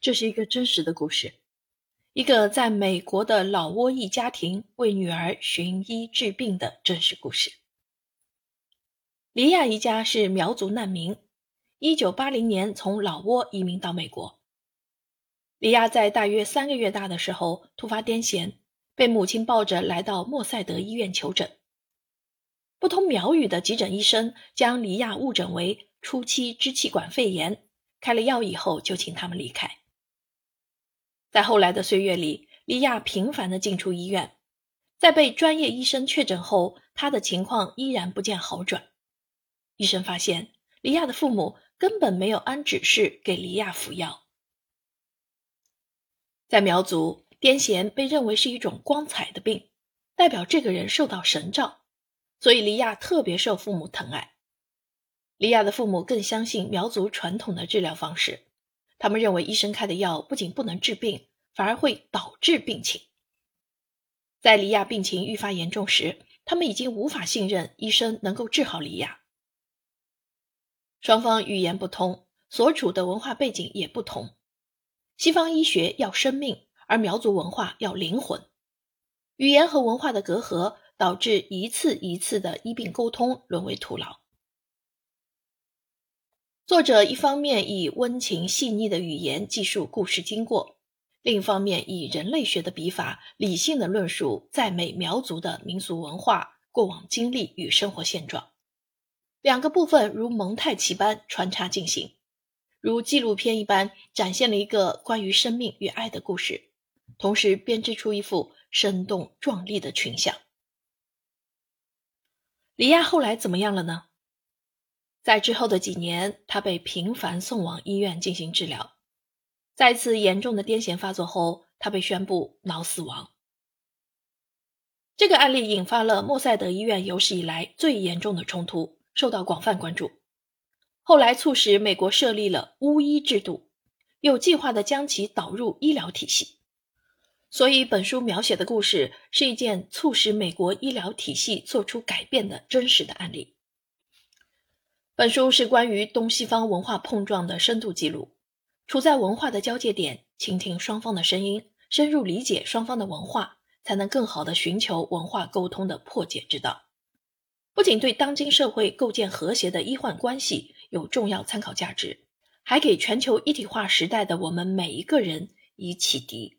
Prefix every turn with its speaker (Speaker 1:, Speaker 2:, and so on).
Speaker 1: 这是一个真实的故事，一个在美国的老挝裔家庭为女儿寻医治病的真实故事。黎亚一家是苗族难民，一九八零年从老挝移民到美国。黎亚在大约三个月大的时候突发癫痫，被母亲抱着来到莫塞德医院求诊。不通苗语的急诊医生将黎亚误诊为初期支气管肺炎，开了药以后就请他们离开。在后来的岁月里，莉亚频繁的进出医院。在被专业医生确诊后，她的情况依然不见好转。医生发现，莉亚的父母根本没有按指示给莉亚服药。在苗族，癫痫被认为是一种光彩的病，代表这个人受到神照，所以莉亚特别受父母疼爱。莉亚的父母更相信苗族传统的治疗方式。他们认为医生开的药不仅不能治病，反而会导致病情。在李亚病情愈发严重时，他们已经无法信任医生能够治好李亚。双方语言不通，所处的文化背景也不同。西方医学要生命，而苗族文化要灵魂。语言和文化的隔阂导致一次一次的医病沟通沦为徒劳。作者一方面以温情细腻的语言记述故事经过，另一方面以人类学的笔法理性的论述在美苗族的民俗文化、过往经历与生活现状。两个部分如蒙太奇般穿插进行，如纪录片一般展现了一个关于生命与爱的故事，同时编织出一幅生动壮丽的群像。李亚后来怎么样了呢？在之后的几年，他被频繁送往医院进行治疗。再次严重的癫痫发作后，他被宣布脑死亡。这个案例引发了莫塞德医院有史以来最严重的冲突，受到广泛关注。后来促使美国设立了巫医制度，有计划的将其导入医疗体系。所以，本书描写的故事是一件促使美国医疗体系做出改变的真实的案例。本书是关于东西方文化碰撞的深度记录，处在文化的交界点，倾听双方的声音，深入理解双方的文化，才能更好的寻求文化沟通的破解之道。不仅对当今社会构建和谐的医患关系有重要参考价值，还给全球一体化时代的我们每一个人以启迪。